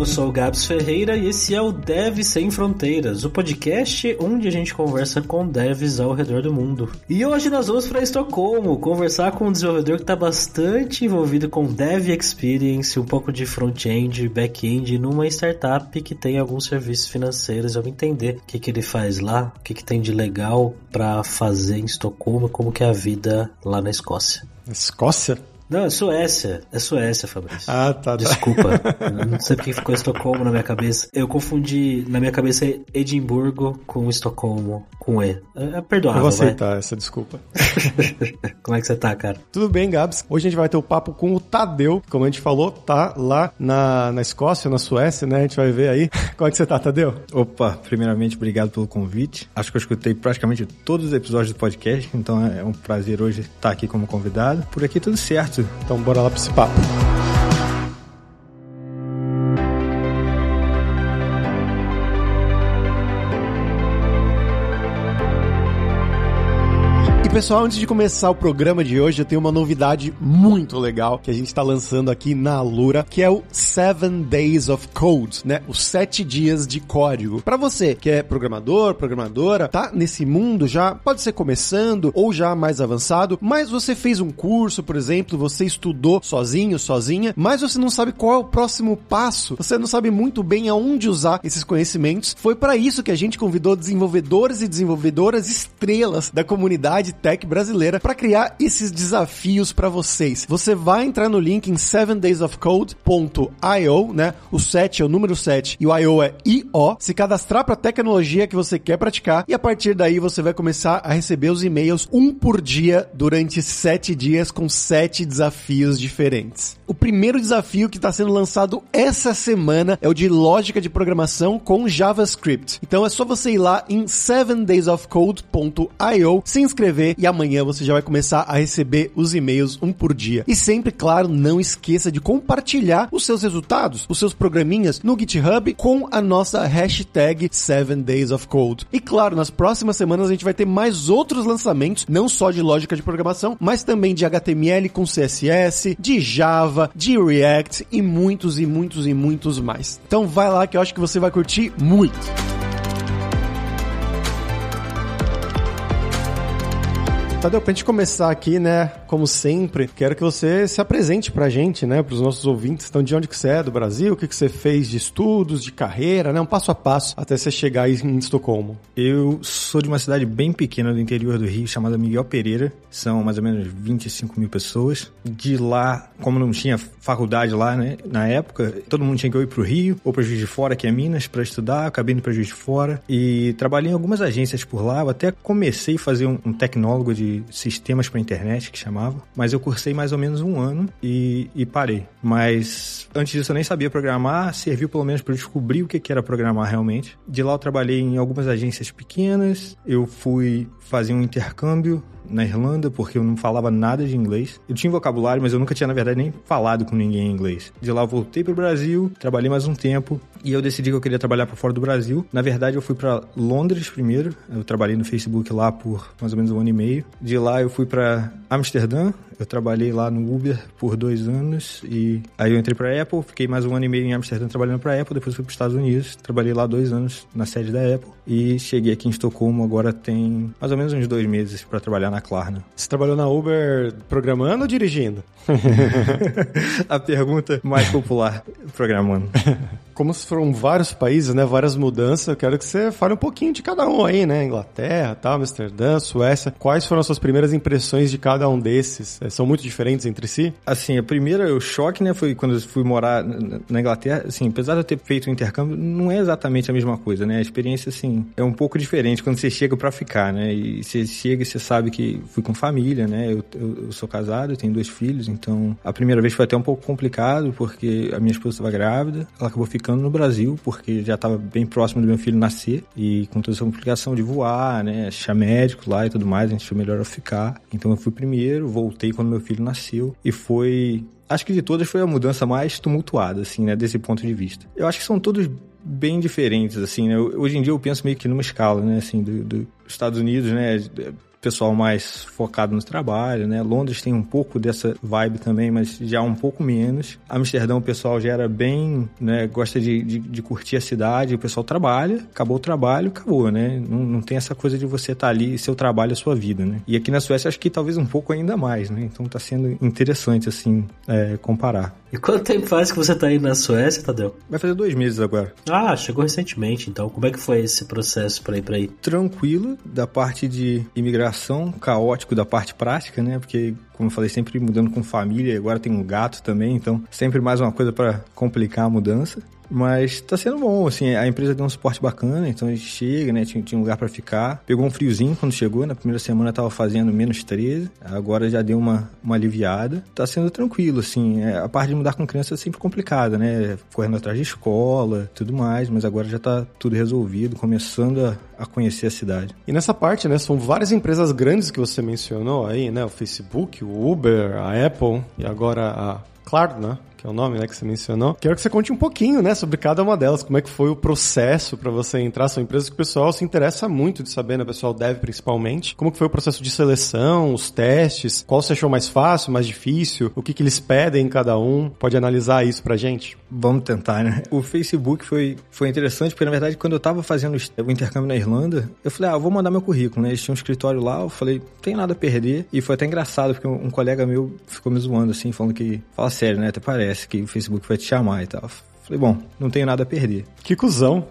eu sou o Gabs Ferreira e esse é o Dev Sem Fronteiras, o podcast onde a gente conversa com devs ao redor do mundo. E hoje nós vamos para Estocolmo conversar com um desenvolvedor que está bastante envolvido com Dev Experience, um pouco de front-end, back-end, numa startup que tem alguns serviços financeiros. Vamos entender o que, que ele faz lá, o que, que tem de legal para fazer em Estocolmo, como que é a vida lá na Escócia. Escócia? Não, é Suécia. É Suécia, Fabrício. Ah, tá. tá. Desculpa. não sei porque ficou Estocolmo na minha cabeça. Eu confundi, na minha cabeça, Edimburgo com Estocolmo, com E. É, é perdoável, Eu vou aceitar vai. essa desculpa. como é que você tá, cara? Tudo bem, Gabs. Hoje a gente vai ter o um papo com o Tadeu, como a gente falou, tá lá na, na Escócia, na Suécia, né? A gente vai ver aí. Como é que você tá, Tadeu? Opa, primeiramente, obrigado pelo convite. Acho que eu escutei praticamente todos os episódios do podcast, então é um prazer hoje estar aqui como convidado. Por aqui tudo certo. Então bora lá para esse papo. Pessoal, antes de começar o programa de hoje, eu tenho uma novidade muito legal que a gente está lançando aqui na Alura, que é o Seven Days of Code, né? Os sete dias de código. Para você que é programador, programadora, tá nesse mundo já, pode ser começando ou já mais avançado, mas você fez um curso, por exemplo, você estudou sozinho, sozinha, mas você não sabe qual é o próximo passo, você não sabe muito bem aonde usar esses conhecimentos. Foi para isso que a gente convidou desenvolvedores e desenvolvedoras estrelas da comunidade tech brasileira para criar esses desafios para vocês. Você vai entrar no link em 7daysofcode.io, né? O 7 é o número 7 e o IO é IO. Se cadastrar para a tecnologia que você quer praticar e a partir daí você vai começar a receber os e-mails um por dia durante sete dias com sete desafios diferentes. O primeiro desafio que está sendo lançado essa semana é o de lógica de programação com JavaScript. Então é só você ir lá em 7daysofcode.io, se inscrever e amanhã você já vai começar a receber os e-mails um por dia. E sempre, claro, não esqueça de compartilhar os seus resultados, os seus programinhas no GitHub com a nossa hashtag 7daysofcode. E claro, nas próximas semanas a gente vai ter mais outros lançamentos, não só de lógica de programação, mas também de HTML com CSS, de Java, de React e muitos e muitos e muitos mais. Então vai lá que eu acho que você vai curtir muito. Tadeu, pra gente começar aqui, né, como sempre, quero que você se apresente pra gente, né, pros nossos ouvintes. Então, de onde que você é, do Brasil, o que que você fez de estudos, de carreira, né, um passo a passo até você chegar aí em Estocolmo. Eu sou de uma cidade bem pequena do interior do Rio, chamada Miguel Pereira. São mais ou menos 25 mil pessoas. De lá, como não tinha faculdade lá, né, na época, todo mundo tinha que ir pro Rio ou pra Juiz de Fora, que é Minas, para estudar. Acabei indo pra Juiz de Fora e trabalhei em algumas agências por lá. Eu até comecei a fazer um, um tecnólogo de sistemas para internet, que chamava, mas eu cursei mais ou menos um ano e, e parei. Mas antes disso eu nem sabia programar, serviu pelo menos para descobrir o que era programar realmente. De lá eu trabalhei em algumas agências pequenas, eu fui fazer um intercâmbio na Irlanda, porque eu não falava nada de inglês. Eu tinha vocabulário, mas eu nunca tinha, na verdade, nem falado com ninguém em inglês. De lá eu voltei pro Brasil, trabalhei mais um tempo e eu decidi que eu queria trabalhar para fora do Brasil. Na verdade, eu fui para Londres primeiro. Eu trabalhei no Facebook lá por mais ou menos um ano e meio. De lá eu fui para Amsterdã. Eu trabalhei lá no Uber por dois anos e aí eu entrei para Apple. Fiquei mais um ano e meio em Amsterdã trabalhando para Apple. Depois fui para os Estados Unidos. Trabalhei lá dois anos na sede da Apple e cheguei aqui em Estocolmo. Agora tem mais ou menos uns dois meses para trabalhar na Klarna. Você trabalhou na Uber programando ou dirigindo? A pergunta mais popular, programando. como foram vários países, né, várias mudanças, eu quero que você fale um pouquinho de cada um aí, né, Inglaterra, tal, Amsterdã, Suécia. Quais foram as suas primeiras impressões de cada um desses? É, são muito diferentes entre si? Assim, a primeira, o choque, né, foi quando eu fui morar na Inglaterra, assim, apesar de eu ter feito o intercâmbio, não é exatamente a mesma coisa, né, a experiência, assim, é um pouco diferente quando você chega para ficar, né, e você chega e você sabe que fui com família, né, eu, eu, eu sou casado, eu tenho dois filhos, então a primeira vez foi até um pouco complicado, porque a minha esposa estava grávida, ela acabou ficando ficando no Brasil, porque já estava bem próximo do meu filho nascer e com toda essa complicação de voar, né, achar médico lá e tudo mais, a gente achou melhor eu ficar. Então eu fui primeiro, voltei quando meu filho nasceu e foi acho que de todas foi a mudança mais tumultuada, assim, né, desse ponto de vista. Eu acho que são todos bem diferentes, assim, né? Hoje em dia eu penso meio que numa escala, né, assim, dos do Estados Unidos, né? Pessoal mais focado no trabalho, né? Londres tem um pouco dessa vibe também, mas já um pouco menos. Amsterdão o pessoal já era bem, né? Gosta de, de, de curtir a cidade, o pessoal trabalha, acabou o trabalho, acabou, né? Não, não tem essa coisa de você estar tá ali, seu trabalho, a sua vida, né? E aqui na Suécia acho que talvez um pouco ainda mais, né? Então tá sendo interessante, assim, é, comparar. E quanto tempo faz que você tá aí na Suécia, Tadeu? Vai fazer dois meses agora. Ah, chegou recentemente, então. Como é que foi esse processo para ir para aí? Tranquilo, da parte de caótico da parte prática, né? Porque, como eu falei, sempre mudando com família, agora tem um gato também, então sempre mais uma coisa para complicar a mudança. Mas tá sendo bom, assim, a empresa deu um suporte bacana, então a gente chega, né, tinha, tinha um lugar para ficar. Pegou um friozinho quando chegou, na primeira semana tava fazendo menos 13, agora já deu uma, uma aliviada. Tá sendo tranquilo, assim, é, a parte de mudar com criança é sempre complicada, né, correndo atrás de escola, tudo mais, mas agora já tá tudo resolvido, começando a, a conhecer a cidade. E nessa parte, né, são várias empresas grandes que você mencionou aí, né, o Facebook, o Uber, a Apple e agora a Claro, né? Que é o nome, né, que você mencionou. Quero que você conte um pouquinho, né, sobre cada uma delas, como é que foi o processo para você entrar. São empresas que o pessoal se interessa muito de saber, né, o pessoal deve principalmente. Como que foi o processo de seleção, os testes, qual você achou mais fácil, mais difícil, o que que eles pedem em cada um. Pode analisar isso pra gente? Vamos tentar, né? O Facebook foi, foi interessante, porque na verdade quando eu tava fazendo o intercâmbio na Irlanda, eu falei, ah, vou mandar meu currículo, né? Eles tinham um escritório lá, eu falei, tem nada a perder. E foi até engraçado, porque um colega meu ficou me zoando, assim, falando que, fala sério, né? Até parece parece que o Facebook vai te chamar e tal. Falei, bom, não tenho nada a perder. Que cuzão.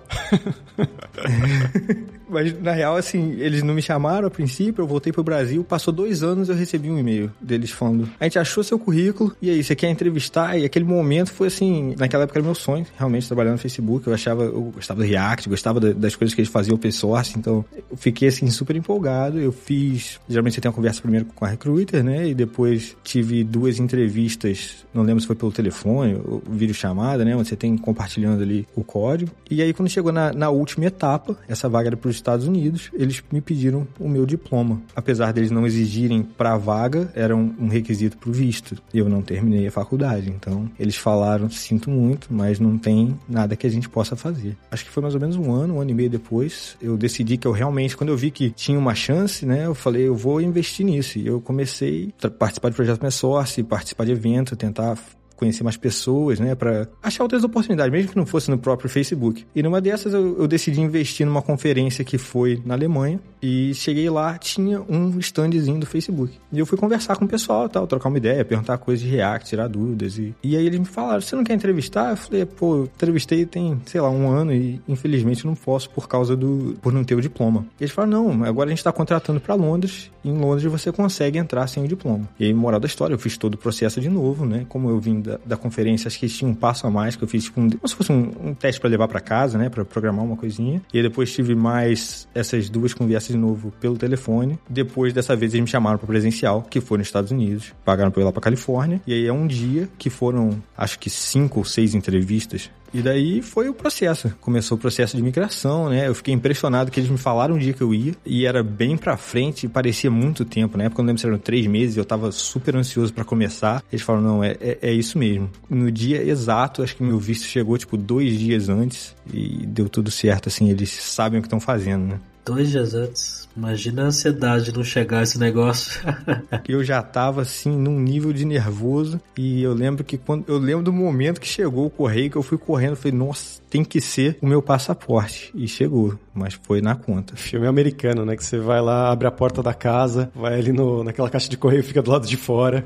Mas, na real, assim, eles não me chamaram a princípio, eu voltei pro Brasil, passou dois anos eu recebi um e-mail deles falando, a gente achou seu currículo, e aí, você quer entrevistar? E aquele momento foi assim, naquela época era meu sonho, realmente, trabalhar no Facebook, eu achava, eu gostava do React, gostava das coisas que eles faziam open source, então eu fiquei, assim, super empolgado, eu fiz, geralmente você tem uma conversa primeiro com a recruiter, né, e depois tive duas entrevistas, não lembro se foi pelo telefone, ou vídeo chamada, né, onde você tem compartilhando ali o código, e aí quando chegou na, na última etapa, essa vaga era pros Estados Unidos, eles me pediram o meu diploma. Apesar deles não exigirem para vaga, era um, requisito para o visto. Eu não terminei a faculdade, então eles falaram: sinto muito, mas não tem nada que a gente possa fazer. Acho que foi mais ou menos um ano, um ano e meio depois, eu decidi que eu realmente, quando eu vi que tinha uma chance, né, eu falei: eu vou investir nisso. E eu comecei a participar de projetos mais source, participar de evento, tentar conhecer mais pessoas, né? Para achar outras oportunidades, mesmo que não fosse no próprio Facebook. E numa dessas eu, eu, decidi investir numa conferência que foi na Alemanha e cheguei lá, tinha um standzinho do Facebook. E eu fui conversar com o pessoal tal, trocar uma ideia, perguntar coisas de React, tirar dúvidas. E, e aí eles me falaram: você não quer entrevistar? Eu falei: pô, eu entrevistei tem, sei lá, um ano e infelizmente não posso por causa do. por não ter o diploma. E eles falaram: não, agora a gente está contratando para Londres e em Londres você consegue entrar sem o diploma. E aí, moral da história, eu fiz todo o processo de novo, né? Como eu vim da, da conferência, acho que tinha um passo a mais que eu fiz, tipo, um, como se fosse um, um teste para levar para casa, né, para programar uma coisinha. E aí depois tive mais essas duas conversas de novo pelo telefone. Depois dessa vez eles me chamaram para presencial, que foi nos Estados Unidos, pagaram para ir lá para Califórnia. E aí é um dia que foram, acho que cinco ou seis entrevistas e daí foi o processo. Começou o processo de migração, né? Eu fiquei impressionado que eles me falaram um dia que eu ia e era bem pra frente e parecia muito tempo. Na época, eu não lembro se eram três meses, eu tava super ansioso para começar. Eles falaram, não, é, é, é, isso mesmo. No dia exato, acho que meu visto chegou, tipo, dois dias antes e deu tudo certo, assim. Eles sabem o que estão fazendo, né? Dois dias antes. Imagina a ansiedade de não chegar esse negócio. eu já tava assim num nível de nervoso e eu lembro que quando eu lembro do momento que chegou o correio que eu fui correndo, falei, nossa, tem que ser o meu passaporte. E chegou, mas foi na conta. Filme americano, né? Que você vai lá, abre a porta da casa, vai ali no, naquela caixa de correio fica do lado de fora.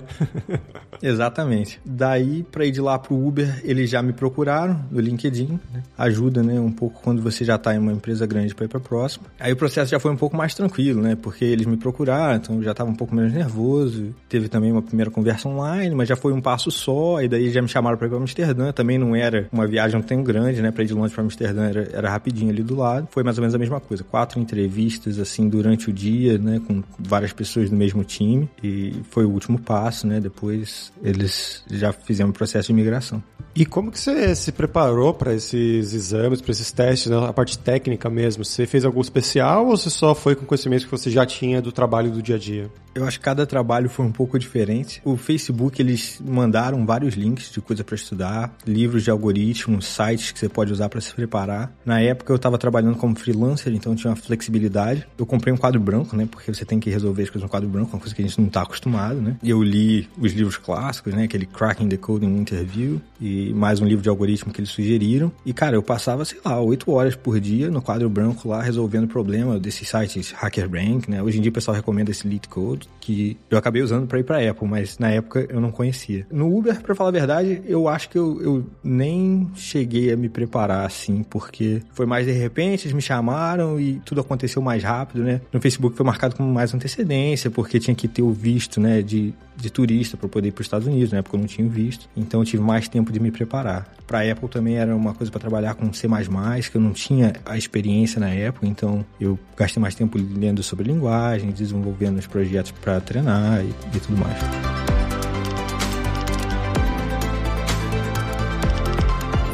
Exatamente. Daí, para ir de lá pro Uber, eles já me procuraram no LinkedIn. Né? Ajuda, né? Um pouco quando você já tá em uma empresa grande para ir pra próxima. Aí o processo já foi um pouco mais tranquilo, né? Porque eles me procuraram, então eu já tava um pouco menos nervoso. Teve também uma primeira conversa online, mas já foi um passo só. E daí já me chamaram para ir pra Amsterdã. Também não era uma viagem tão grande, né? Pra ir de Londres pra Amsterdã era, era rapidinho ali do lado. Foi mais ou menos a mesma coisa. Quatro entrevistas, assim, durante o dia, né? Com várias pessoas do mesmo time. E foi o último passo, né? Depois eles já fizeram o processo de imigração. E como que você se preparou para esses exames, para esses testes, né? a parte técnica mesmo? Você fez algo especial ou você só foi com conhecimentos que você já tinha do trabalho do dia a dia? Eu acho que cada trabalho foi um pouco diferente. O Facebook, eles mandaram vários links de coisa para estudar, livros de algoritmos, sites que você pode usar para se preparar. Na época eu estava trabalhando como freelancer, então tinha uma flexibilidade. Eu comprei um quadro branco, né? Porque você tem que resolver as coisas no quadro branco, uma coisa que a gente não está acostumado, né? E eu li os livros clássicos, né? Aquele Cracking the Coding Interview e mais um livro de algoritmo que eles sugeriram. E, cara, eu passava, sei lá, oito horas por dia no quadro branco lá, resolvendo problema desses sites HackerRank, né? Hoje em dia o pessoal recomenda esse LeetCode, que eu acabei usando para ir para Apple, mas na época eu não conhecia. No Uber, para falar a verdade, eu acho que eu, eu nem cheguei a me preparar assim, porque foi mais de repente, eles me chamaram e tudo aconteceu mais rápido, né? No Facebook foi marcado com mais antecedência, porque tinha que ter o visto, né, de, de turista para poder ir para os Estados Unidos, na época eu não tinha visto. Então eu tive mais tempo de me preparar. Para Apple também era uma coisa para trabalhar com C++, que eu não tinha a experiência na época, então eu gastei mais tempo lendo sobre linguagem, desenvolvendo os projetos para treinar e, e tudo mais.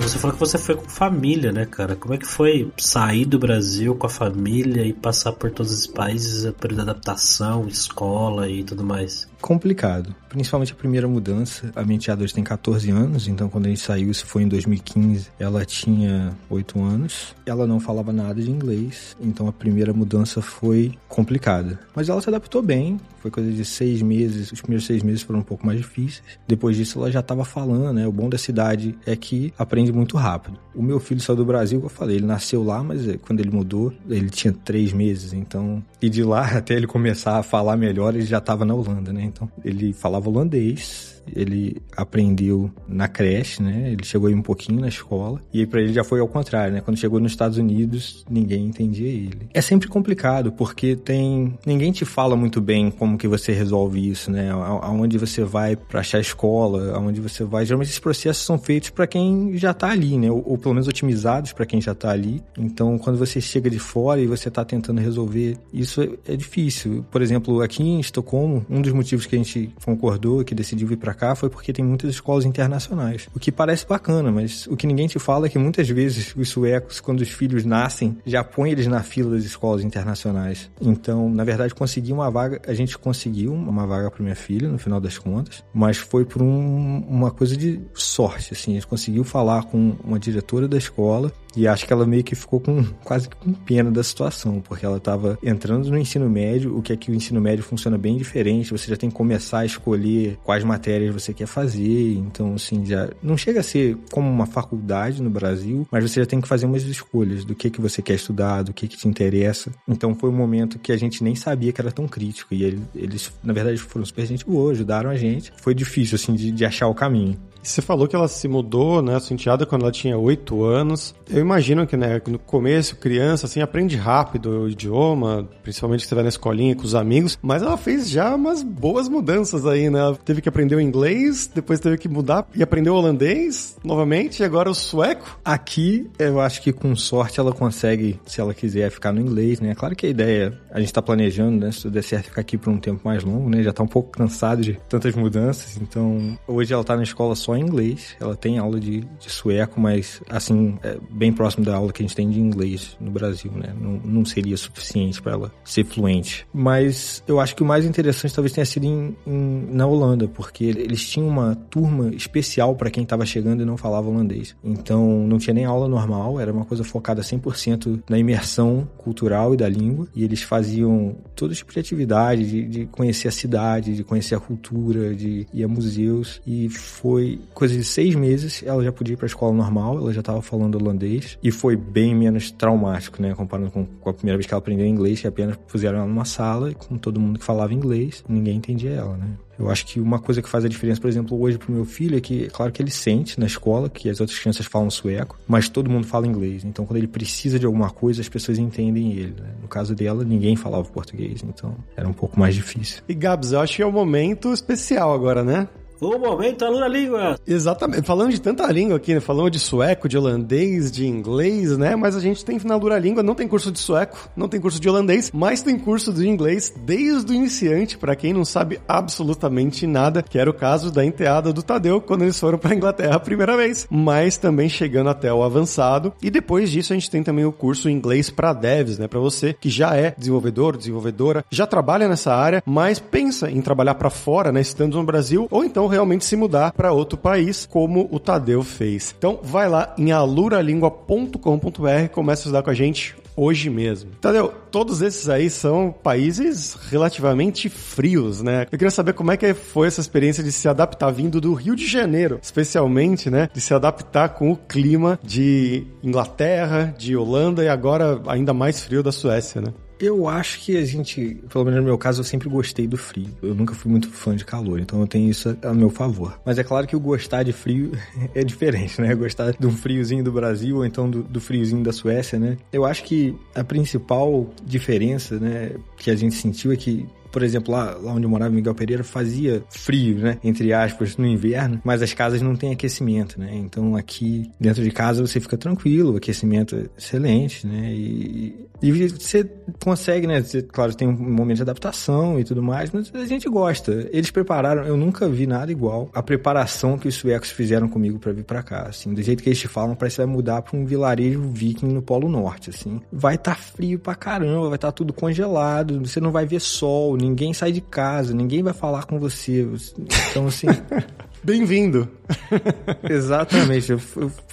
Você falou que você foi com família, né, cara? Como é que foi sair do Brasil com a família e passar por todos os países, período de adaptação, escola e tudo mais? Complicado. Principalmente a primeira mudança. A minha hoje tem 14 anos, então quando a gente saiu, isso foi em 2015, ela tinha 8 anos. Ela não falava nada de inglês, então a primeira mudança foi complicada. Mas ela se adaptou bem, foi coisa de seis meses. Os primeiros seis meses foram um pouco mais difíceis. Depois disso, ela já estava falando, né? O bom da cidade é que aprende muito rápido. O meu filho saiu do Brasil, eu falei, ele nasceu lá, mas eh, quando ele mudou, ele tinha três meses, então. E de lá até ele começar a falar melhor, ele já estava na Holanda, né? Então, ele falava holandês, ele aprendeu na creche, né? Ele chegou aí um pouquinho na escola. E para ele já foi ao contrário, né? Quando chegou nos Estados Unidos, ninguém entendia ele. É sempre complicado, porque tem... Ninguém te fala muito bem como que você resolve isso, né? Aonde você vai para achar escola, aonde você vai... Geralmente esses processos são feitos para quem já tá ali, né? Ou, ou pelo menos otimizados para quem já tá ali. Então, quando você chega de fora e você tá tentando resolver, isso é, é difícil. Por exemplo, aqui em Estocolmo, um dos motivos que a gente concordou, que decidiu vir para cá, foi porque tem muitas escolas internacionais. O que parece bacana, mas o que ninguém te fala é que muitas vezes os suecos, quando os filhos nascem, já põem eles na fila das escolas internacionais. Então, na verdade, conseguir uma vaga, a gente conseguiu uma vaga para minha filha, no final das contas, mas foi por um, uma coisa de sorte, assim. A gente conseguiu falar com uma diretora da escola e acho que ela meio que ficou com quase com pena da situação, porque ela estava entrando no ensino médio, o que é que o ensino médio funciona bem diferente, você já tem que começar a escolher quais matérias você quer fazer, então assim, já não chega a ser como uma faculdade no Brasil, mas você já tem que fazer umas escolhas do que que você quer estudar, do que que te interessa. Então foi um momento que a gente nem sabia que era tão crítico e eles, na verdade foram super gente boa, ajudaram a gente. Foi difícil assim de, de achar o caminho. Você falou que ela se mudou, né, sua quando ela tinha 8 anos. Eu imagino que, né, no começo, criança, assim, aprende rápido o idioma, principalmente que você vai na escolinha com os amigos, mas ela fez já umas boas mudanças aí, né? Ela teve que aprender o inglês, depois teve que mudar e aprendeu o holandês novamente, e agora o sueco. Aqui, eu acho que com sorte ela consegue, se ela quiser, ficar no inglês, né? Claro que a ideia, a gente tá planejando, né, se tudo der certo, ficar aqui por um tempo mais longo, né? Já tá um pouco cansado de tantas mudanças, então hoje ela tá na escola só só inglês. Ela tem aula de, de sueco, mas assim, é bem próximo da aula que a gente tem de inglês no Brasil, né? Não, não seria suficiente para ela ser fluente. Mas eu acho que o mais interessante talvez tenha sido em, em, na Holanda, porque eles tinham uma turma especial para quem estava chegando e não falava holandês. Então não tinha nem aula normal, era uma coisa focada 100% na imersão cultural e da língua. E eles faziam todo tipo de atividade, de, de conhecer a cidade, de conhecer a cultura, de ir a museus. E foi coisa de seis meses, ela já podia ir para a escola normal, ela já estava falando holandês e foi bem menos traumático, né? Comparando com, com, a primeira vez que ela aprendeu inglês, que apenas puseram ela numa sala com todo mundo que falava inglês, ninguém entendia ela, né? Eu acho que uma coisa que faz a diferença, por exemplo, hoje pro meu filho é que, é claro que ele sente na escola que as outras crianças falam sueco, mas todo mundo fala inglês. Então, quando ele precisa de alguma coisa, as pessoas entendem ele. Né? No caso dela, ninguém falava português, então era um pouco mais difícil. E Gabs, eu acho que é um momento especial agora, né? O momento aluna língua. Exatamente. Falando de tanta língua aqui, né? Falando de sueco, de holandês, de inglês, né? Mas a gente tem na Lura Língua, não tem curso de sueco, não tem curso de holandês, mas tem curso de inglês desde o iniciante, para quem não sabe absolutamente nada, que era o caso da enteada do Tadeu quando eles foram para Inglaterra a primeira vez, mas também chegando até o avançado. E depois disso a gente tem também o curso inglês para devs, né? Para você que já é desenvolvedor, desenvolvedora, já trabalha nessa área, mas pensa em trabalhar para fora, né? Estando no Brasil, ou então realmente se mudar para outro país, como o Tadeu fez. Então vai lá em aluralingua.com.br, começa a estudar com a gente hoje mesmo. Tadeu, todos esses aí são países relativamente frios, né? Eu queria saber como é que foi essa experiência de se adaptar vindo do Rio de Janeiro, especialmente, né? De se adaptar com o clima de Inglaterra, de Holanda e agora ainda mais frio da Suécia, né? Eu acho que a gente, pelo menos no meu caso, eu sempre gostei do frio. Eu nunca fui muito fã de calor, então eu tenho isso a meu favor. Mas é claro que o gostar de frio é diferente, né? Gostar de um friozinho do Brasil ou então do, do friozinho da Suécia, né? Eu acho que a principal diferença, né, que a gente sentiu é que por exemplo, lá, lá onde eu morava, Miguel Pereira, fazia frio, né? Entre aspas, no inverno, mas as casas não têm aquecimento, né? Então aqui dentro de casa você fica tranquilo, o aquecimento é excelente, né? E, e você consegue, né? Você, claro, tem um momento de adaptação e tudo mais, mas a gente gosta. Eles prepararam, eu nunca vi nada igual a preparação que os suecos fizeram comigo para vir para cá, assim. Do jeito que eles te falam, parece que vai mudar para um vilarejo viking no Polo Norte, assim. Vai estar tá frio pra caramba, vai estar tá tudo congelado, você não vai ver sol, ninguém sai de casa, ninguém vai falar com você. Então, assim. Bem-vindo! Exatamente.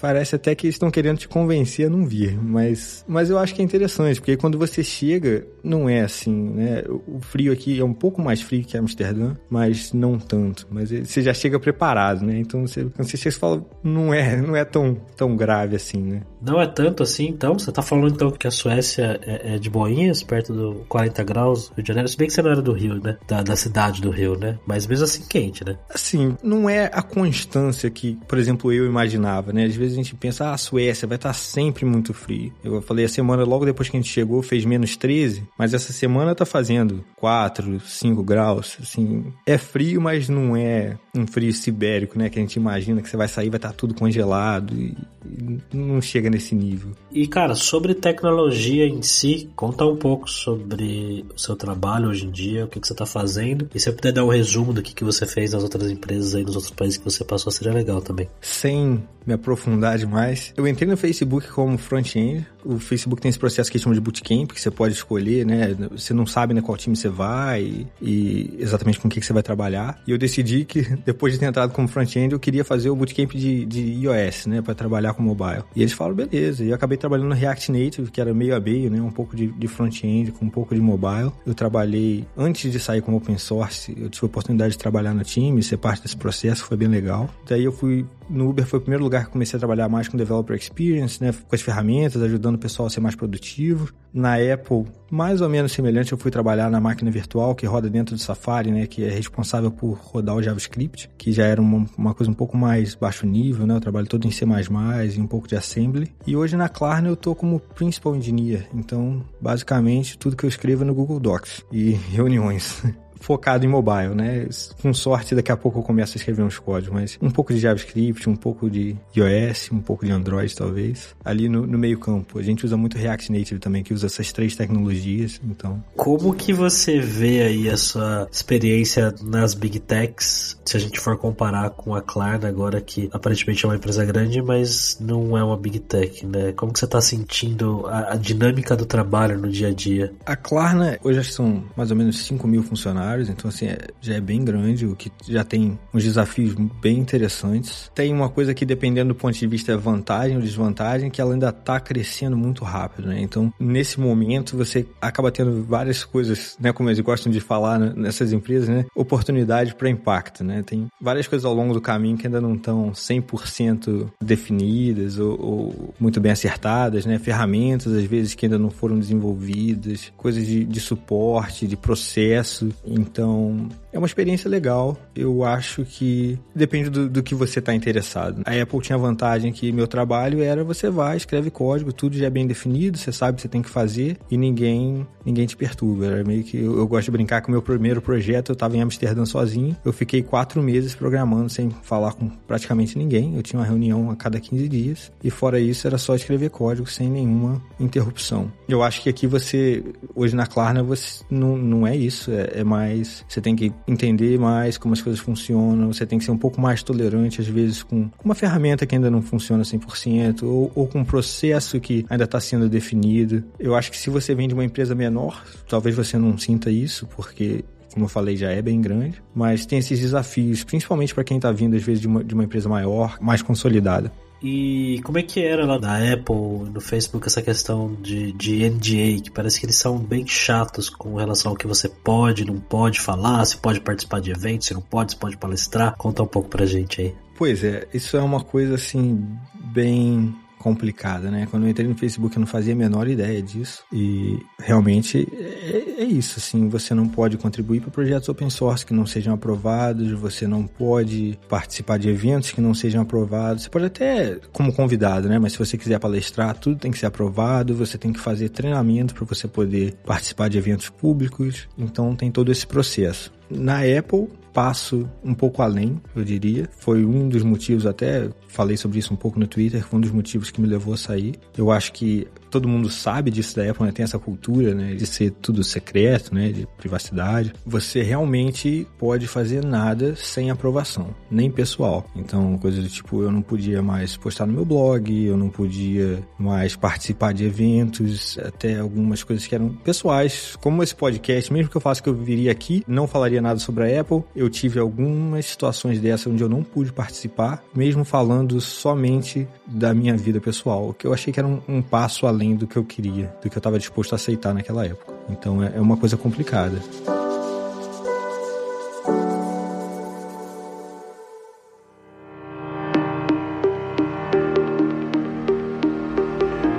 Parece até que eles estão querendo te convencer a não vir. Mas, mas eu acho que é interessante, porque quando você chega, não é assim, né? O frio aqui é um pouco mais frio que Amsterdã, mas não tanto. Mas você já chega preparado, né? Então você, quando você chega, você fala, não é, não é tão, tão grave assim, né? Não é tanto assim, então? Você tá falando então que a Suécia é, é de boinhas, perto do 40 graus, Rio de Janeiro? Se bem que você não era do Rio, né? Da, da cidade do Rio, né? Mas mesmo assim quente, né? Assim, não é a constância que, por exemplo, eu imaginava, né? Às vezes a gente pensa, ah, a Suécia vai estar sempre muito frio. Eu falei, a semana logo depois que a gente chegou fez menos 13, mas essa semana tá fazendo 4, 5 graus, assim. É frio, mas não é um frio sibérico, né? Que a gente imagina que você vai sair, vai estar tudo congelado e, e não chega nesse nível. E, cara, sobre tecnologia em si, conta um pouco sobre o seu trabalho hoje em dia, o que, que você está fazendo. E se você puder dar um resumo do que, que você fez nas outras empresas aí, nos outros países que você passou, seria legal também. Sem me aprofundar demais, eu entrei no Facebook como front-end. O Facebook tem esse processo que chama de bootcamp, que você pode escolher, né? Você não sabe né, qual time você vai e, e exatamente com o que, que você vai trabalhar. E eu decidi que, depois de ter entrado como front-end, eu queria fazer o bootcamp de, de iOS, né? Para trabalhar com mobile. E eles falaram, beleza. E eu acabei trabalhando no React Native, que era meio a meio, né? Um pouco de, de front-end com um pouco de mobile. Eu trabalhei, antes de sair como open source, eu tive a oportunidade de trabalhar no time, ser parte desse processo, foi bem legal. Daí eu fui no Uber foi o primeiro lugar que comecei a trabalhar mais com developer experience, né, com as ferramentas, ajudando o pessoal a ser mais produtivo. Na Apple, mais ou menos semelhante, eu fui trabalhar na máquina virtual que roda dentro do Safari, né, que é responsável por rodar o JavaScript, que já era uma, uma coisa um pouco mais baixo nível, né, trabalho todo em C++ e um pouco de assembly. E hoje na Klarna eu tô como principal engineer, então basicamente tudo que eu escrevo é no Google Docs e reuniões. Focado em mobile, né? Com sorte, daqui a pouco eu começo a escrever uns códigos, mas um pouco de JavaScript, um pouco de iOS, um pouco de Android, talvez. Ali no, no meio campo. A gente usa muito React Native também, que usa essas três tecnologias, então... Como que você vê aí a sua experiência nas Big Techs, se a gente for comparar com a Klarna agora, que aparentemente é uma empresa grande, mas não é uma Big Tech, né? Como que você está sentindo a, a dinâmica do trabalho no dia a dia? A Klarna, hoje acho que são mais ou menos 5 mil funcionários, então assim, é, já é bem grande, o que já tem uns desafios bem interessantes. Tem uma coisa que dependendo do ponto de vista é vantagem ou desvantagem, que ela ainda está crescendo muito rápido, né? Então, nesse momento, você acaba tendo várias coisas, né, como eles gostam de falar nessas empresas, né? Oportunidade para impacto, né? Tem várias coisas ao longo do caminho que ainda não estão 100% definidas ou, ou, muito bem acertadas, né? Ferramentas, às vezes, que ainda não foram desenvolvidas, coisas de, de suporte, de processo. Então, é uma experiência legal. Eu acho que depende do, do que você está interessado. A Apple tinha a vantagem que meu trabalho era você vai, escreve código, tudo já é bem definido, você sabe o que você tem que fazer e ninguém ninguém te perturba. Era meio que eu, eu gosto de brincar com o meu primeiro projeto, eu estava em Amsterdã sozinho. Eu fiquei quatro meses programando sem falar com praticamente ninguém. Eu tinha uma reunião a cada 15 dias e fora isso era só escrever código sem nenhuma interrupção. Eu acho que aqui você, hoje na Klarna, você não, não é isso, é, é mais, você tem que entender mais como as coisas funcionam, você tem que ser um pouco mais tolerante às vezes com uma ferramenta que ainda não funciona 100% ou, ou com um processo que ainda está sendo definido. Eu acho que se você vem de uma empresa menor, talvez você não sinta isso, porque como eu falei, já é bem grande, mas tem esses desafios, principalmente para quem está vindo, às vezes, de uma, de uma empresa maior, mais consolidada. E como é que era lá na Apple, no Facebook, essa questão de, de NDA, que parece que eles são bem chatos com relação ao que você pode, não pode falar, se pode participar de eventos, se não pode, se pode palestrar. Conta um pouco pra gente aí. Pois é, isso é uma coisa assim, bem complicada, né? Quando eu entrei no Facebook eu não fazia a menor ideia disso e realmente é, é isso, assim, você não pode contribuir para projetos open source que não sejam aprovados, você não pode participar de eventos que não sejam aprovados, você pode até como convidado, né? Mas se você quiser palestrar, tudo tem que ser aprovado, você tem que fazer treinamento para você poder participar de eventos públicos, então tem todo esse processo. Na Apple, passo um pouco além, eu diria. Foi um dos motivos, até falei sobre isso um pouco no Twitter, foi um dos motivos que me levou a sair. Eu acho que todo mundo sabe disso da Apple, né? Tem essa cultura, né? De ser tudo secreto, né? De privacidade. Você realmente pode fazer nada sem aprovação, nem pessoal. Então, coisas do tipo, eu não podia mais postar no meu blog, eu não podia mais participar de eventos, até algumas coisas que eram pessoais, como esse podcast, mesmo que eu faça que eu viria aqui, não falaria nada sobre a Apple. Eu tive algumas situações dessas onde eu não pude participar, mesmo falando somente da minha vida pessoal, que eu achei que era um, um passo além do que eu queria, do que eu estava disposto a aceitar naquela época. Então é, é uma coisa complicada.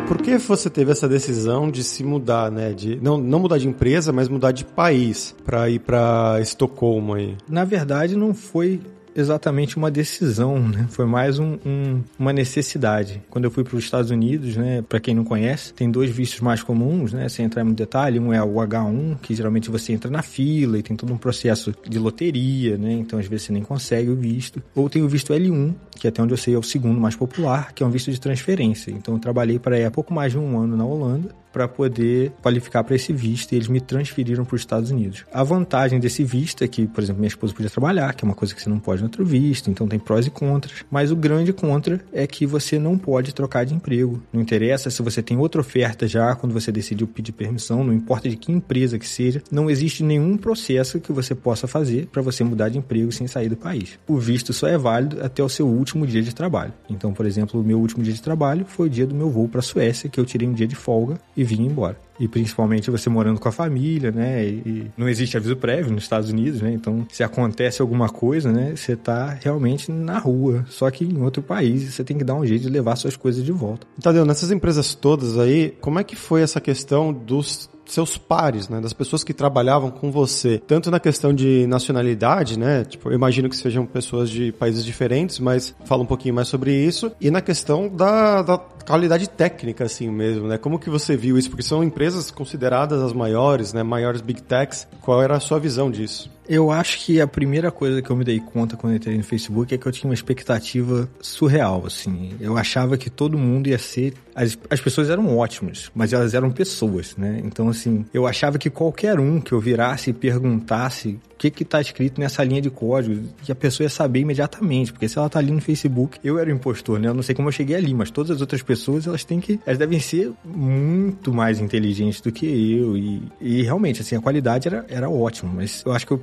Por que você teve essa decisão de se mudar, né? De não, não mudar de empresa, mas mudar de país para ir para Estocolmo aí? Na verdade, não foi exatamente uma decisão, né? Foi mais um, um, uma necessidade. Quando eu fui para os Estados Unidos, né? Para quem não conhece, tem dois vistos mais comuns, né? Sem entrar em detalhe, um é o H1, que geralmente você entra na fila e tem todo um processo de loteria, né? Então às vezes você nem consegue o visto. Ou tem o visto L1, que até onde eu sei é o segundo mais popular, que é um visto de transferência. Então eu trabalhei para aí há pouco mais de um ano na Holanda para poder qualificar para esse visto e eles me transferiram para os Estados Unidos. A vantagem desse visto é que, por exemplo, minha esposa podia trabalhar, que é uma coisa que você não pode no outro visto, então tem prós e contras. Mas o grande contra é que você não pode trocar de emprego. Não interessa se você tem outra oferta já quando você decidiu pedir permissão, não importa de que empresa que seja, não existe nenhum processo que você possa fazer para você mudar de emprego sem sair do país. O visto só é válido até o seu último dia de trabalho. Então, por exemplo, o meu último dia de trabalho foi o dia do meu voo para a Suécia, que eu tirei um dia de folga e vim embora. E principalmente você morando com a família, né? E não existe aviso prévio nos Estados Unidos, né? Então, se acontece alguma coisa, né? Você tá realmente na rua. Só que em outro país, você tem que dar um jeito de levar suas coisas de volta. Tadeu, nessas empresas todas aí, como é que foi essa questão dos seus pares, né, das pessoas que trabalhavam com você, tanto na questão de nacionalidade, né, tipo, eu imagino que sejam pessoas de países diferentes, mas fala um pouquinho mais sobre isso, e na questão da, da qualidade técnica, assim mesmo, né, como que você viu isso, porque são empresas consideradas as maiores, né, maiores big techs, qual era a sua visão disso? Eu acho que a primeira coisa que eu me dei conta quando entrei no Facebook é que eu tinha uma expectativa surreal, assim. Eu achava que todo mundo ia ser. As, as pessoas eram ótimas, mas elas eram pessoas, né? Então, assim, eu achava que qualquer um que eu virasse e perguntasse o que que tá escrito nessa linha de código, que a pessoa ia saber imediatamente, porque se ela tá ali no Facebook, eu era o impostor, né? Eu não sei como eu cheguei ali, mas todas as outras pessoas, elas têm que, elas devem ser muito mais inteligentes do que eu e, e realmente, assim, a qualidade era, era ótima, mas eu acho que eu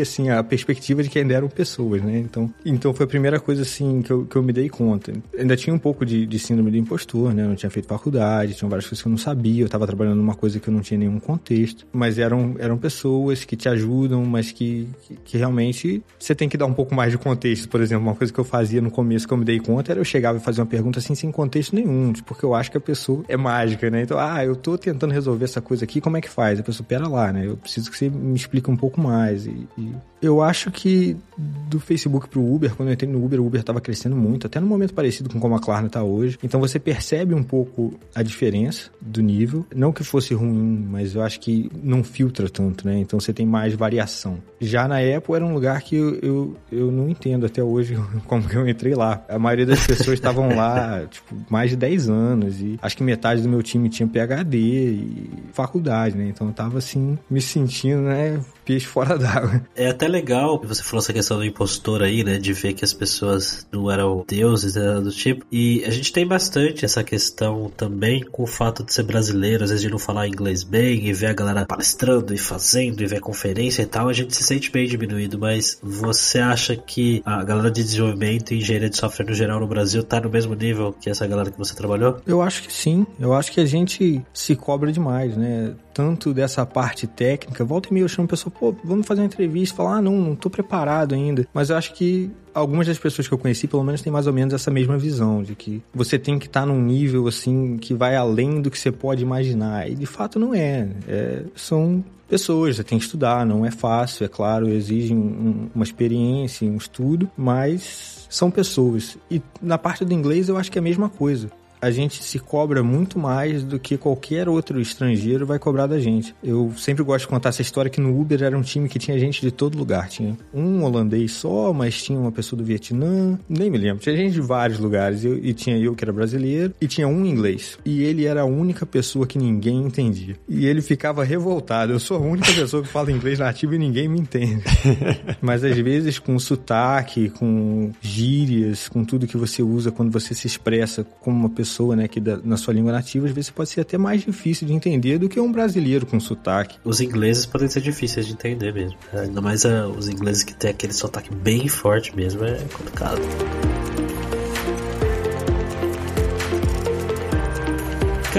assim, a perspectiva de que ainda eram pessoas, né? Então, então foi a primeira coisa, assim, que eu, que eu me dei conta. Ainda tinha um pouco de, de síndrome do impostor, né? Eu não tinha feito faculdade, tinha várias coisas que eu não sabia, eu tava trabalhando numa coisa que eu não tinha nenhum contexto, mas eram, eram pessoas que te ajudam, mas que, que, que realmente você tem que dar um pouco mais de contexto. Por exemplo, uma coisa que eu fazia no começo que eu me dei conta era eu chegava e fazia uma pergunta assim sem contexto nenhum, tipo, porque eu acho que a pessoa é mágica, né? Então, ah, eu tô tentando resolver essa coisa aqui, como é que faz? A pessoa, pera lá, né? Eu preciso que você me explique um pouco mais. E, e eu acho que do Facebook pro Uber, quando eu entrei no Uber, o Uber estava crescendo muito, até no momento parecido com como a Klarna está hoje. Então você percebe um pouco a diferença do nível. Não que fosse ruim, mas eu acho que não filtra tanto, né? Então você tem mais variação. Já na Apple era um lugar que eu, eu, eu não entendo até hoje como que eu entrei lá. A maioria das pessoas estavam lá, tipo, mais de 10 anos e acho que metade do meu time tinha PhD e faculdade, né? Então eu tava assim, me sentindo, né, peixe fora d'água. É até legal, você falou essa questão do impostor aí, né? De ver que as pessoas não eram deuses, né, do tipo. E a gente tem bastante essa questão também com o fato de ser brasileiro, às vezes de não falar inglês bem, e ver a galera palestrando e fazendo, e ver conferência e tal, a gente se sente bem diminuído. Mas você acha que a galera de desenvolvimento e engenharia de software no geral no Brasil tá no mesmo nível que essa galera que você trabalhou? Eu acho que sim. Eu acho que a gente se cobra demais, né? Tanto dessa parte técnica, volta e meia eu chamo a pessoa, pô, vamos fazer uma entrevista, falar, ah, não, não tô preparado ainda. Mas eu acho que algumas das pessoas que eu conheci, pelo menos, têm mais ou menos essa mesma visão de que você tem que estar tá num nível assim que vai além do que você pode imaginar. E de fato não é. é são pessoas, você tem que estudar, não é fácil, é claro, exige um, uma experiência, um estudo, mas são pessoas. E na parte do inglês eu acho que é a mesma coisa a gente se cobra muito mais do que qualquer outro estrangeiro vai cobrar da gente. Eu sempre gosto de contar essa história que no Uber era um time que tinha gente de todo lugar. Tinha um holandês só, mas tinha uma pessoa do Vietnã, nem me lembro. Tinha gente de vários lugares. Eu, e tinha eu que era brasileiro, e tinha um inglês. E ele era a única pessoa que ninguém entendia. E ele ficava revoltado. Eu sou a única pessoa que fala inglês nativo e ninguém me entende. mas às vezes com sotaque, com gírias, com tudo que você usa quando você se expressa como uma pessoa pessoa, né, que da, na sua língua nativa, às vezes pode ser até mais difícil de entender do que um brasileiro com sotaque. Os ingleses podem ser difíceis de entender mesmo. Ainda mais uh, os ingleses que tem aquele sotaque bem forte mesmo, é complicado.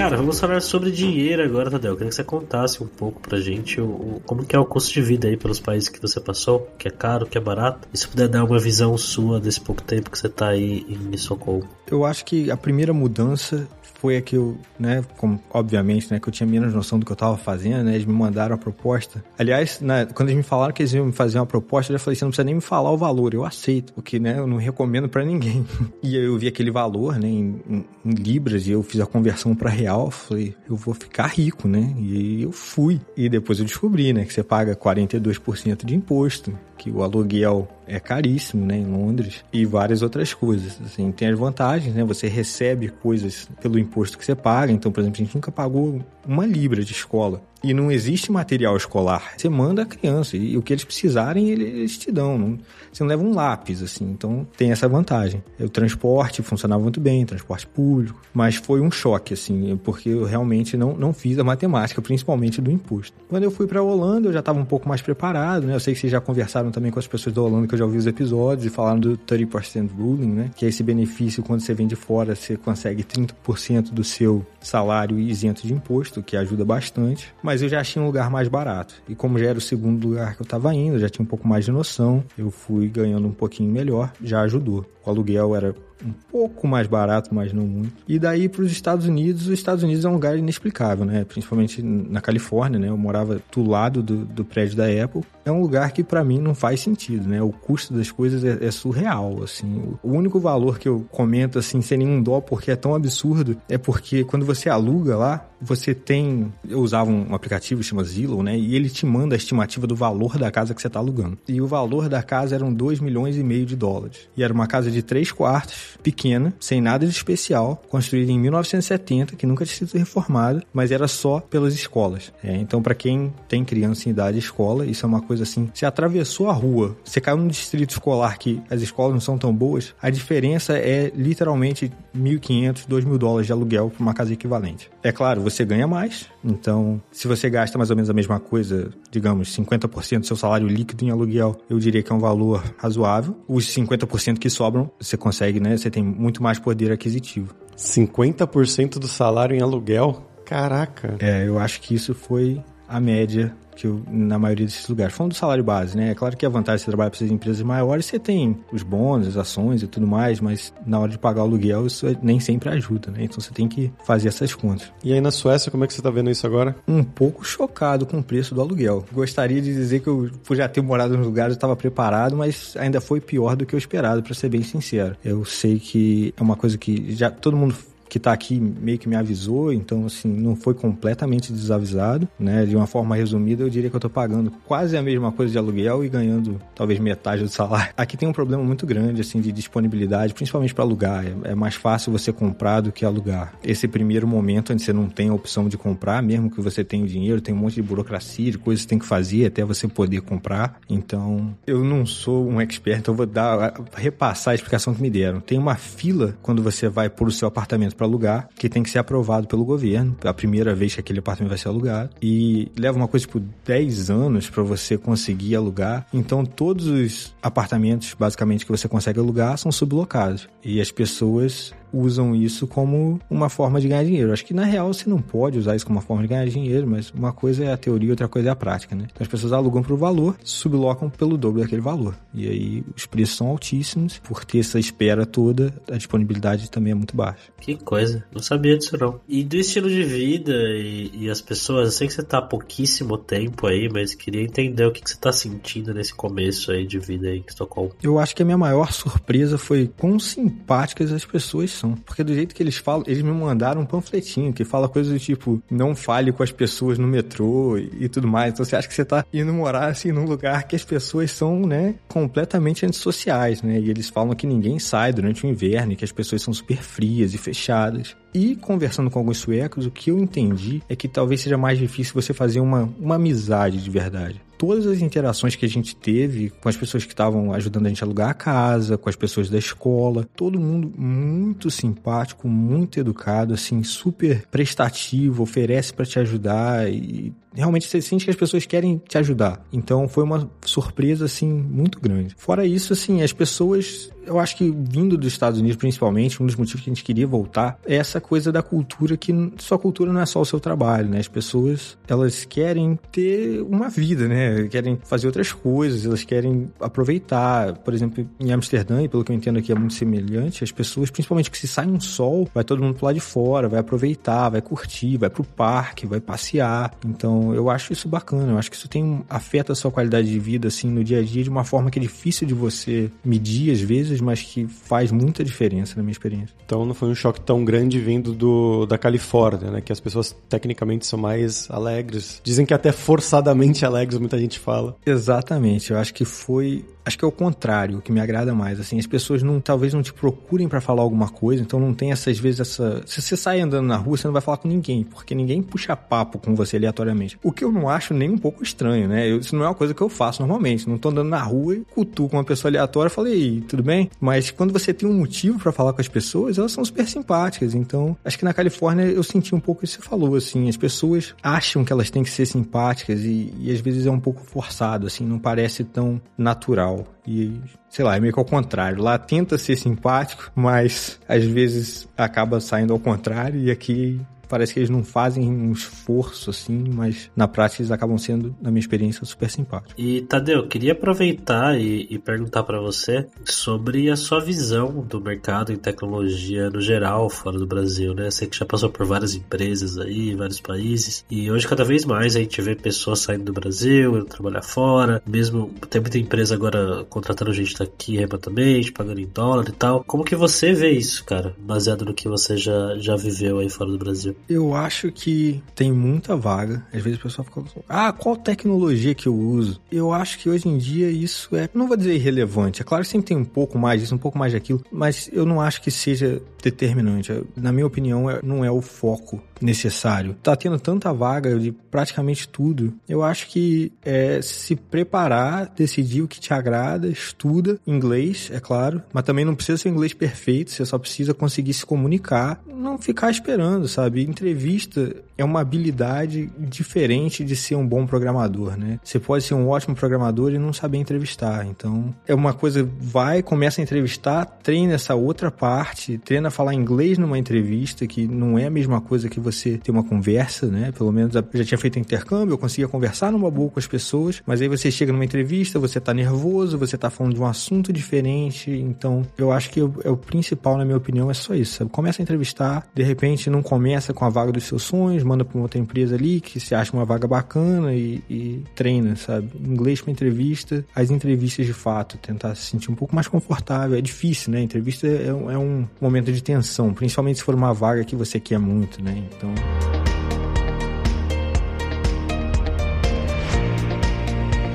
Cara, vamos falar sobre dinheiro agora, Tadeu. Eu queria que você contasse um pouco pra gente o, o, como que é o custo de vida aí pelos países que você passou, que é caro, que é barato. E se puder dar uma visão sua desse pouco tempo que você tá aí em Socorro. Eu acho que a primeira mudança foi a que eu, né, como, obviamente, né, que eu tinha menos noção do que eu tava fazendo, né, eles me mandaram a proposta. Aliás, né, quando eles me falaram que eles iam me fazer uma proposta, eu já falei, você não precisa nem me falar o valor, eu aceito, porque, né, eu não recomendo para ninguém. E eu vi aquele valor, né, em, em libras, e eu fiz a conversão para real, falei, eu vou ficar rico, né, e eu fui. E depois eu descobri, né, que você paga 42% de imposto, que o aluguel é caríssimo, né, em Londres, e várias outras coisas. Assim, tem as vantagens, né, você recebe coisas pelo imposto que você paga. Então, por exemplo, a gente nunca pagou uma libra de escola. E não existe material escolar. Você manda a criança e o que eles precisarem, eles te dão. Não, você não leva um lápis, assim. Então tem essa vantagem. O transporte funcionava muito bem, transporte público. Mas foi um choque, assim, porque eu realmente não, não fiz a matemática, principalmente do imposto. Quando eu fui para a Holanda, eu já estava um pouco mais preparado, né? Eu sei que vocês já conversaram também com as pessoas da Holanda, que eu já ouvi os episódios, e falaram do 30% ruling, né? Que é esse benefício quando você vem de fora, você consegue 30% do seu salário isento de imposto, que ajuda bastante. Mas eu já achei um lugar mais barato. E como já era o segundo lugar que eu estava indo, já tinha um pouco mais de noção, eu fui ganhando um pouquinho melhor, já ajudou. O aluguel era um pouco mais barato, mas não muito. E daí para os Estados Unidos, os Estados Unidos é um lugar inexplicável, né? Principalmente na Califórnia, né? Eu morava do lado do, do prédio da Apple. É um lugar que para mim não faz sentido, né? O custo das coisas é, é, surreal, assim. O único valor que eu comento assim sem nenhum dó porque é tão absurdo é porque quando você aluga lá, você tem, eu usava um aplicativo que chama Zillow, né? E ele te manda a estimativa do valor da casa que você está alugando. E o valor da casa eram 2 milhões e meio de dólares. E era uma casa de três quartos pequena, sem nada de especial, construída em 1970, que nunca tinha sido reformada, mas era só pelas escolas. É, então, para quem tem criança em idade escola, isso é uma coisa assim. Você atravessou a rua, você caiu num distrito escolar que as escolas não são tão boas, a diferença é literalmente 1.500, 2.000 dólares de aluguel para uma casa equivalente. É claro, você ganha mais, então se você gasta mais ou menos a mesma coisa, digamos, 50% do seu salário líquido em aluguel, eu diria que é um valor razoável. Os 50% que sobram, você consegue, né? Você tem muito mais poder aquisitivo. 50% do salário em aluguel? Caraca. É, eu acho que isso foi a média que na maioria desses lugares. Falando do salário base, né? É claro que a vantagem de você trabalhar para essas empresas maiores, você tem os bônus, as ações e tudo mais, mas na hora de pagar o aluguel, isso nem sempre ajuda, né? Então você tem que fazer essas contas. E aí na Suécia, como é que você tá vendo isso agora? Um pouco chocado com o preço do aluguel. Gostaria de dizer que eu, por já ter morado nos lugares, eu estava preparado, mas ainda foi pior do que eu esperado, para ser bem sincero. Eu sei que é uma coisa que já todo mundo que está aqui meio que me avisou, então assim, não foi completamente desavisado, né? De uma forma resumida, eu diria que eu estou pagando quase a mesma coisa de aluguel e ganhando talvez metade do salário. Aqui tem um problema muito grande assim de disponibilidade, principalmente para alugar. É, é, mais fácil você comprar do que alugar. Esse primeiro momento onde você não tem a opção de comprar, mesmo que você tenha dinheiro, tem um monte de burocracia, de coisas que você tem que fazer até você poder comprar. Então, eu não sou um expert, então vou dar repassar a explicação que me deram. Tem uma fila quando você vai por o seu apartamento para alugar, que tem que ser aprovado pelo governo, a primeira vez que aquele apartamento vai ser alugado. E leva uma coisa tipo 10 anos para você conseguir alugar. Então todos os apartamentos, basicamente, que você consegue alugar são sublocados. E as pessoas usam isso como uma forma de ganhar dinheiro. Acho que na real você não pode usar isso como uma forma de ganhar dinheiro, mas uma coisa é a teoria, outra coisa é a prática, né? Então as pessoas alugam por valor, sublocam pelo dobro daquele valor. E aí os preços são altíssimos, por ter essa espera toda, a disponibilidade também é muito baixa. Que coisa, não sabia disso não. E do estilo de vida e, e as pessoas, eu sei que você tá há pouquíssimo tempo aí, mas queria entender o que, que você tá sentindo nesse começo aí de vida aí em Estocolmo. Eu acho que a minha maior surpresa foi quão simpáticas as pessoas são porque do jeito que eles falam, eles me mandaram um panfletinho que fala coisas do tipo, não fale com as pessoas no metrô e, e tudo mais. Então você acha que você tá indo morar assim num lugar que as pessoas são, né, completamente antissociais, né? E eles falam que ninguém sai durante o inverno e que as pessoas são super frias e fechadas. E conversando com alguns suecos, o que eu entendi é que talvez seja mais difícil você fazer uma, uma amizade de verdade. Todas as interações que a gente teve com as pessoas que estavam ajudando a gente a alugar a casa, com as pessoas da escola, todo mundo muito simpático, muito educado, assim, super prestativo, oferece para te ajudar e realmente você sente que as pessoas querem te ajudar. Então foi uma surpresa assim muito grande. Fora isso, assim, as pessoas, eu acho que vindo dos Estados Unidos principalmente, um dos motivos que a gente queria voltar é essa coisa da cultura que sua cultura não é só o seu trabalho, né? As pessoas, elas querem ter uma vida, né? Querem fazer outras coisas, elas querem aproveitar. Por exemplo, em Amsterdã, e pelo que eu entendo aqui é muito semelhante, as pessoas, principalmente que se sai um sol, vai todo mundo pro lado de fora, vai aproveitar, vai curtir, vai pro parque, vai passear. Então, eu acho isso bacana, eu acho que isso tem afeta a sua qualidade de vida assim no dia a dia de uma forma que é difícil de você medir às vezes, mas que faz muita diferença na minha experiência. Então não foi um choque tão grande vindo do da Califórnia, né, que as pessoas tecnicamente são mais alegres. Dizem que até forçadamente alegres, muita gente fala. Exatamente, eu acho que foi acho que é o contrário, que me agrada mais. Assim, as pessoas não, talvez não te procurem para falar alguma coisa, então não tem essas vezes essa. Se você sai andando na rua, você não vai falar com ninguém, porque ninguém puxa papo com você aleatoriamente. O que eu não acho nem um pouco estranho, né? Eu, isso não é uma coisa que eu faço normalmente. Não tô andando na rua e cutuco uma pessoa aleatória e falei, tudo bem? Mas quando você tem um motivo para falar com as pessoas, elas são super simpáticas. Então, acho que na Califórnia eu senti um pouco isso que você falou, assim. As pessoas acham que elas têm que ser simpáticas e, e às vezes é um pouco forçado, assim, não parece tão natural. E, sei lá, é meio que ao contrário. Lá tenta ser simpático, mas às vezes acaba saindo ao contrário e aqui parece que eles não fazem um esforço assim, mas na prática eles acabam sendo, na minha experiência, super simpáticos. E Tadeu, queria aproveitar e, e perguntar para você sobre a sua visão do mercado em tecnologia no geral fora do Brasil, né? Sei que já passou por várias empresas aí, vários países, e hoje cada vez mais a gente vê pessoas saindo do Brasil, indo trabalhar fora, mesmo tem muita empresa agora contratando gente daqui remotamente, pagando em dólar e tal. Como que você vê isso, cara, baseado no que você já, já viveu aí fora do Brasil? Eu acho que tem muita vaga. Às vezes o pessoal fica assim, ah, qual tecnologia que eu uso? Eu acho que hoje em dia isso é, não vou dizer irrelevante. É claro que sempre tem um pouco mais disso, um pouco mais daquilo, mas eu não acho que seja determinante. Na minha opinião, é, não é o foco necessário. Tá tendo tanta vaga de praticamente tudo. Eu acho que é se preparar, decidir o que te agrada, estuda inglês, é claro, mas também não precisa ser inglês perfeito, você só precisa conseguir se comunicar, não ficar esperando, sabe? Entrevista é uma habilidade diferente de ser um bom programador, né? Você pode ser um ótimo programador e não saber entrevistar. Então, é uma coisa, vai, começa a entrevistar, treina essa outra parte, treina a falar inglês numa entrevista, que não é a mesma coisa que você ter uma conversa, né? Pelo menos eu já tinha feito intercâmbio, eu conseguia conversar numa boa com as pessoas, mas aí você chega numa entrevista, você tá nervoso, você tá falando de um assunto diferente, então eu acho que é o principal, na minha opinião, é só isso. Sabe? Começa a entrevistar, de repente não começa com a vaga dos seus sonhos, manda para uma outra empresa ali que se acha uma vaga bacana e, e treina, sabe? Inglês para entrevista, as entrevistas de fato, tentar se sentir um pouco mais confortável. É difícil, né? Entrevista é, é um momento de tensão, principalmente se for uma vaga que você quer muito, né? Então.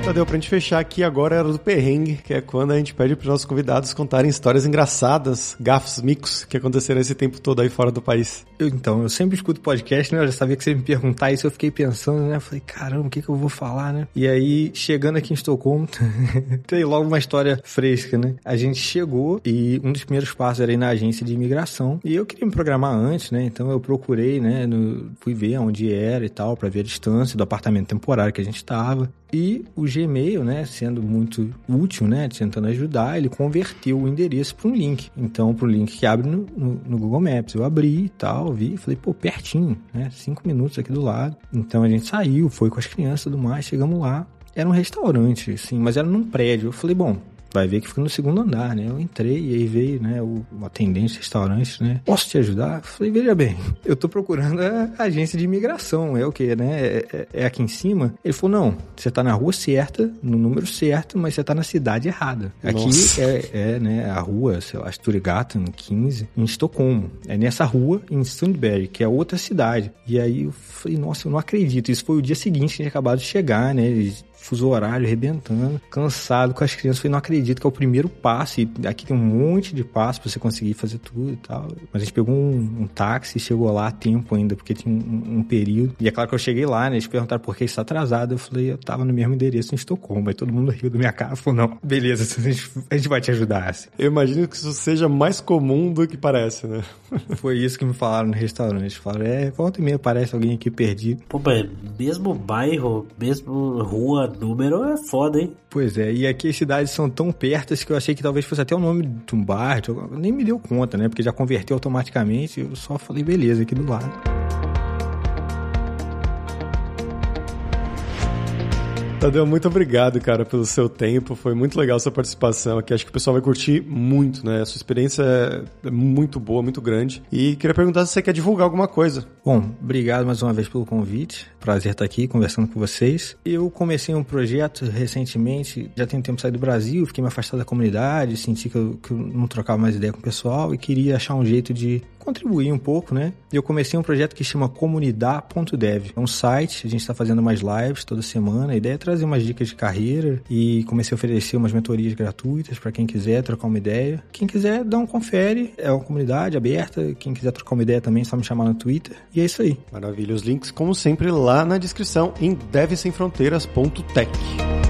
Tadeu, pra gente fechar aqui agora era do perrengue, que é quando a gente pede pros nossos convidados contarem histórias engraçadas, gafos, micos que aconteceram esse tempo todo aí fora do país. Eu, então, eu sempre escuto podcast, né? Eu já sabia que você ia me perguntar isso, eu fiquei pensando, né? Eu falei, caramba, o que que eu vou falar, né? E aí, chegando aqui em Estocolmo, tem logo uma história fresca, né? A gente chegou e um dos primeiros passos era ir na agência de imigração. E eu queria me programar antes, né? Então eu procurei, né? No, fui ver onde era e tal, para ver a distância do apartamento temporário que a gente estava. E o Gmail, né, sendo muito útil, né, tentando ajudar, ele converteu o endereço para um link. Então, para o link que abre no, no, no, Google Maps. Eu abri e tal, vi, falei, pô, pertinho, né, cinco minutos aqui do lado. Então a gente saiu, foi com as crianças e tudo mais, chegamos lá. Era um restaurante, assim, mas era num prédio. Eu falei, bom, vai ver que fica no segundo andar, né? Eu entrei e aí veio, né, o, o atendente do restaurante, né? Posso te ajudar? Falei, veja bem, eu tô procurando a agência de imigração, é o que, né? É, é, é, aqui em cima? Ele falou, não, você tá na rua certa, no número certo, mas você tá na cidade errada. Aqui é, é, né, a rua, sei lá, Sturgatan 15, em Estocolmo. É nessa rua, em Sundberg, que é outra cidade. E aí eu falei, nossa, eu não acredito. Isso foi o dia seguinte que tinha acabado de chegar, né? Eles fuso horário, arrebentando, cansado com as crianças. Falei, não acredito que é o primeiro passo. E aqui tem um monte de passo pra você conseguir fazer tudo e tal. Mas a gente pegou um, um táxi e chegou lá a tempo ainda, porque tinha um, um, período. E é claro que eu cheguei lá, né? Eles perguntaram por que está atrasado. Eu falei, eu tava no mesmo endereço em Estocolmo. Aí todo mundo riu da minha cara. Falou, não, beleza, a gente, a gente vai te ajudar. Assim. Eu imagino que isso seja mais comum do que parece, né? Foi isso que me falaram no restaurante. Falaram, é, volta e meia parece alguém aqui perdido. Pô, mas mesmo bairro, mesmo rua, número é foda, hein? Pois é, e aqui as cidades são tão pertas que eu achei que talvez fosse até o nome de um bar, nem me deu conta, né? Porque já converteu automaticamente, eu só falei, beleza, aqui do lado. Tadeu, muito obrigado, cara, pelo seu tempo. Foi muito legal sua participação aqui. Acho que o pessoal vai curtir muito, né? A sua experiência é muito boa, muito grande. E queria perguntar se você quer divulgar alguma coisa. Bom, obrigado mais uma vez pelo convite. Prazer estar aqui conversando com vocês. Eu comecei um projeto recentemente, já tenho tempo de sair do Brasil, fiquei me afastado da comunidade, senti que eu, que eu não trocava mais ideia com o pessoal e queria achar um jeito de contribuir um pouco, né? Eu comecei um projeto que chama comunidade.dev. É um site, a gente está fazendo mais lives toda semana. A ideia é trazer umas dicas de carreira e comecei a oferecer umas mentorias gratuitas para quem quiser trocar uma ideia. Quem quiser, dá um confere. É uma comunidade aberta. Quem quiser trocar uma ideia também, é só me chamar no Twitter. E é isso aí. Maravilha. Os links, como sempre, lá na descrição em devsemfronteiras.tech.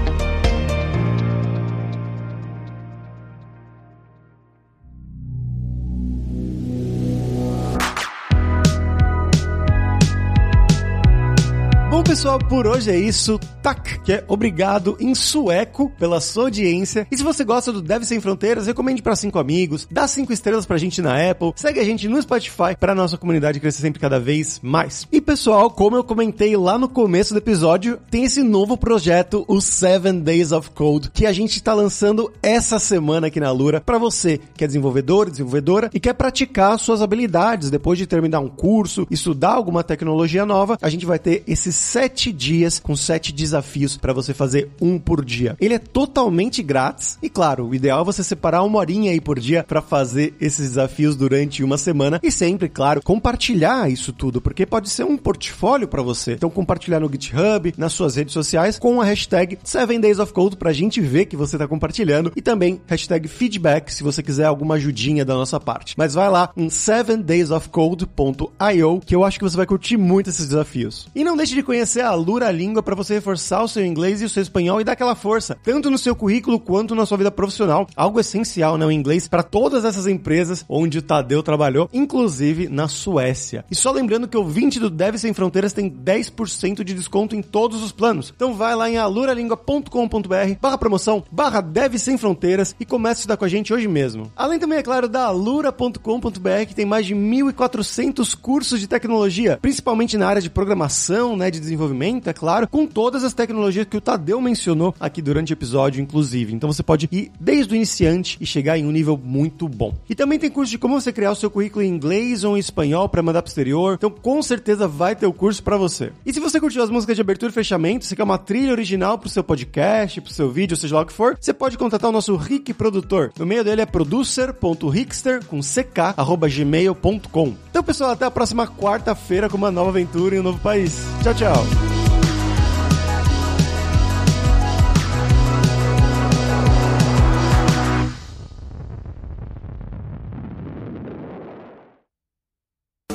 pessoal, por hoje é isso. Tak, que é obrigado em sueco pela sua audiência. E se você gosta do Deve Sem Fronteiras, recomende para cinco amigos, dá cinco estrelas pra gente na Apple, segue a gente no Spotify para nossa comunidade crescer sempre cada vez mais. E pessoal, como eu comentei lá no começo do episódio, tem esse novo projeto, o Seven Days of Code, que a gente está lançando essa semana aqui na Lura para você que é desenvolvedor, desenvolvedora e quer praticar suas habilidades depois de terminar um curso, estudar alguma tecnologia nova. A gente vai ter esses sete sete dias com sete desafios para você fazer um por dia. Ele é totalmente grátis e, claro, o ideal é você separar uma horinha aí por dia para fazer esses desafios durante uma semana e sempre, claro, compartilhar isso tudo, porque pode ser um portfólio para você. Então, compartilhar no GitHub, nas suas redes sociais, com a hashtag 7 Days of Code pra gente ver que você tá compartilhando e também hashtag feedback se você quiser alguma ajudinha da nossa parte. Mas vai lá em 7daysofcode.io que eu acho que você vai curtir muito esses desafios. E não deixe de conhecer a Lura Língua para você reforçar o seu inglês e o seu espanhol e dar aquela força, tanto no seu currículo quanto na sua vida profissional. Algo essencial, né? O inglês para todas essas empresas onde o Tadeu trabalhou, inclusive na Suécia. E só lembrando que o 20 do Deve Sem Fronteiras tem 10% de desconto em todos os planos. Então vai lá em aluralingua.com.br barra promoção, barra Deve Sem Fronteiras e comece a estudar com a gente hoje mesmo. Além também, é claro, da alura.com.br que tem mais de 1.400 cursos de tecnologia, principalmente na área de programação, né, de desenvolvimento, é claro, com todas as tecnologias que o Tadeu mencionou aqui durante o episódio, inclusive. Então você pode ir desde o iniciante e chegar em um nível muito bom. E também tem curso de como você criar o seu currículo em inglês ou em espanhol para mandar pro exterior. Então com certeza vai ter o curso para você. E se você curtiu as músicas de abertura e fechamento, você quer uma trilha original pro seu podcast, pro seu vídeo, seja lá o que for, você pode contatar o nosso Rick Produtor. No meio dele é producer.rickster com ck, arroba gmail.com. Então pessoal, até a próxima quarta-feira com uma nova aventura em um novo país. Tchau, tchau.